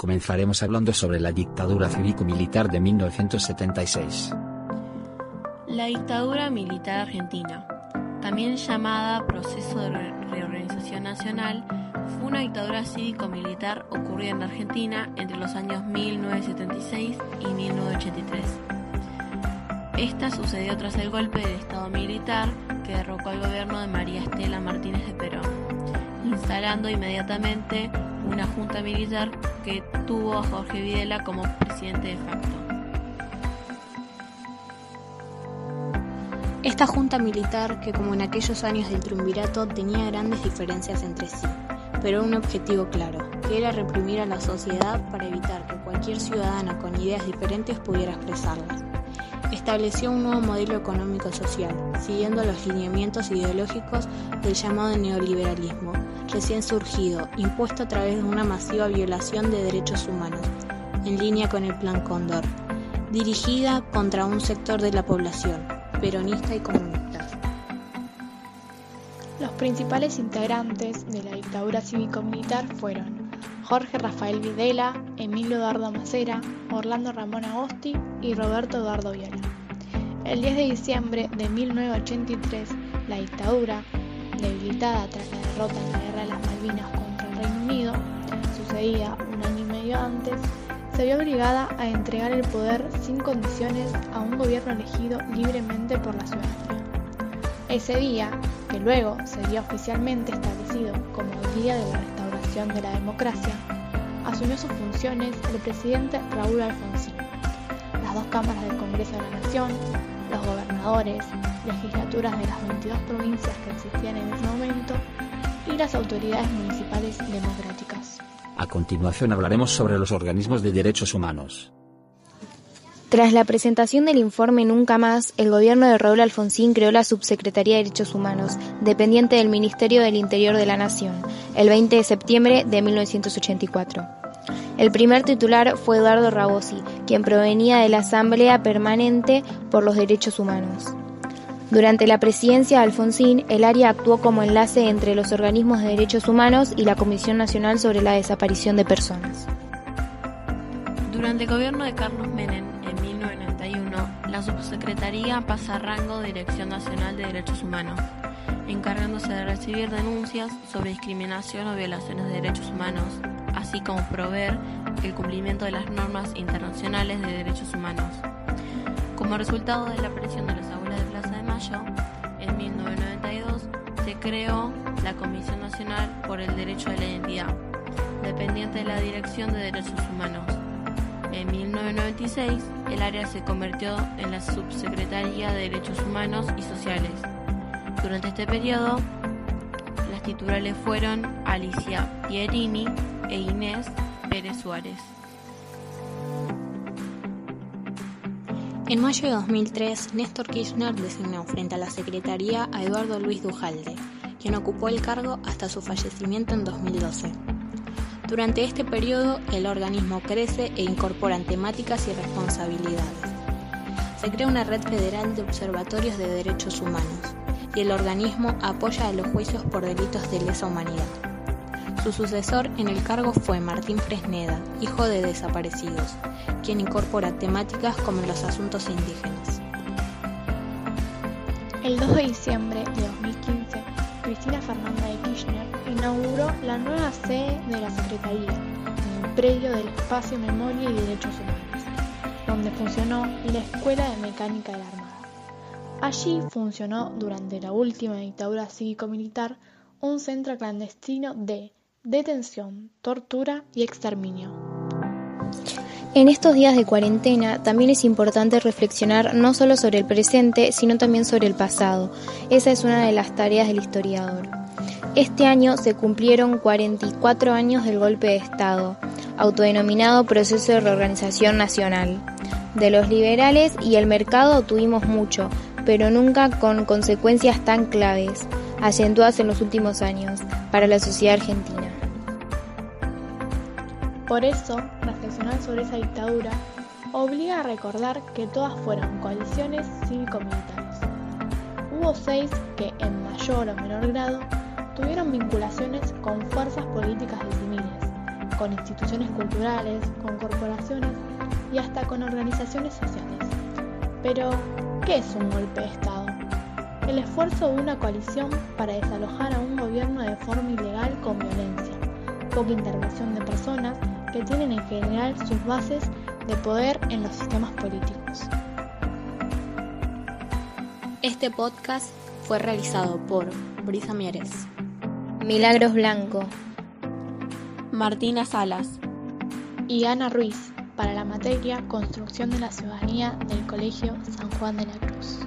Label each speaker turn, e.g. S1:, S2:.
S1: Comenzaremos hablando sobre la dictadura cívico-militar de 1976.
S2: La dictadura militar argentina, también llamada Proceso de Reorganización Nacional, fue una dictadura cívico-militar ocurrida en Argentina entre los años 1976 y 1983. Esta sucedió tras el golpe del Estado militar que derrocó al gobierno de María Estela Martínez de Perón, instalando inmediatamente una junta militar que tuvo a Jorge Videla como presidente de facto.
S3: Esta junta militar, que como en aquellos años del triunvirato tenía grandes diferencias entre sí, pero un objetivo claro, que era reprimir a la sociedad para evitar que cualquier ciudadano con ideas diferentes pudiera expresarlas. Estableció un nuevo modelo económico-social, siguiendo los lineamientos ideológicos del llamado neoliberalismo, recién surgido, impuesto a través de una masiva violación de derechos humanos, en línea con el Plan Cóndor, dirigida contra un sector de la población, peronista y comunista.
S4: Los principales integrantes de la dictadura cívico-militar fueron Jorge Rafael Videla, Emilio Eduardo Macera, Orlando Ramón Agosti y Roberto Eduardo Viola. El 10 de diciembre de 1983, la dictadura, debilitada tras la derrota en la Guerra de las Malvinas contra el Reino Unido, sucedía un año y medio antes, se vio obligada a entregar el poder sin condiciones a un gobierno elegido libremente por la ciudadanía. Ese día, que luego sería oficialmente establecido como el Día de la Restauración de la Democracia, asumió sus funciones el presidente Raúl Alfonsín. Las dos cámaras del Congreso de la Nación, los gobernadores, legislaturas de las 22 provincias que existían en ese momento y las autoridades municipales democráticas.
S1: A continuación hablaremos sobre los organismos de derechos humanos.
S5: Tras la presentación del informe Nunca Más, el gobierno de Raúl Alfonsín creó la Subsecretaría de Derechos Humanos, dependiente del Ministerio del Interior de la Nación, el 20 de septiembre de 1984. El primer titular fue Eduardo Rabosi, quien provenía de la Asamblea Permanente por los Derechos Humanos. Durante la presidencia de Alfonsín, el área actuó como enlace entre los organismos de derechos humanos y la Comisión Nacional sobre la Desaparición de Personas.
S2: Durante el gobierno de Carlos Menem, en 1991, la subsecretaría pasa a rango de Dirección Nacional de Derechos Humanos, encargándose de recibir denuncias sobre discriminación o violaciones de derechos humanos, así como proveer el cumplimiento de las normas internacionales de derechos humanos. Como resultado de la presión de los abuelos de Plaza de Mayo, en 1992 se creó la Comisión Nacional por el Derecho de la Identidad, dependiente de la Dirección de Derechos Humanos. En 1996, el área se convirtió en la Subsecretaría de Derechos Humanos y Sociales. Durante este periodo, las titulares fueron Alicia Pierini e Inés Pérez Suárez.
S3: En mayo de 2003, Néstor Kirchner designó frente a la Secretaría a Eduardo Luis Dujalde, quien ocupó el cargo hasta su fallecimiento en 2012. Durante este periodo, el organismo crece e incorpora temáticas y responsabilidades. Se crea una red federal de observatorios de derechos humanos y el organismo apoya a los juicios por delitos de lesa humanidad. Su sucesor en el cargo fue Martín Fresneda, hijo de desaparecidos, quien incorpora temáticas como los asuntos indígenas.
S4: El 2 de diciembre de 2015, Cristina Fernanda de Kirchner inauguró la nueva sede de la Secretaría, en el predio del Espacio Memoria y Derechos Humanos, donde funcionó la Escuela de Mecánica de la Armada. Allí funcionó durante la última dictadura cívico-militar un centro clandestino de detención, tortura y exterminio.
S5: En estos días de cuarentena también es importante reflexionar no solo sobre el presente, sino también sobre el pasado. Esa es una de las tareas del historiador. Este año se cumplieron 44 años del golpe de Estado, autodenominado Proceso de Reorganización Nacional. De los liberales y el mercado tuvimos mucho, pero nunca con consecuencias tan claves, acentuadas en los últimos años, para la sociedad argentina.
S4: Por eso, reflexionar sobre esa dictadura obliga a recordar que todas fueron coaliciones cívico-militares. Hubo seis que, en mayor o menor grado, tuvieron vinculaciones con fuerzas políticas de civiles, con instituciones culturales, con corporaciones y hasta con organizaciones sociales. Pero, ¿qué es un golpe de Estado? El esfuerzo de una coalición para desalojar a un gobierno de forma ilegal con violencia, poca intervención de personas que tienen en general sus bases de poder en los sistemas políticos.
S3: Este podcast fue realizado por Brisa Mieres,
S5: Milagros Blanco,
S2: Martina Salas
S4: y Ana Ruiz para la materia Construcción de la Ciudadanía del Colegio San Juan de la Cruz.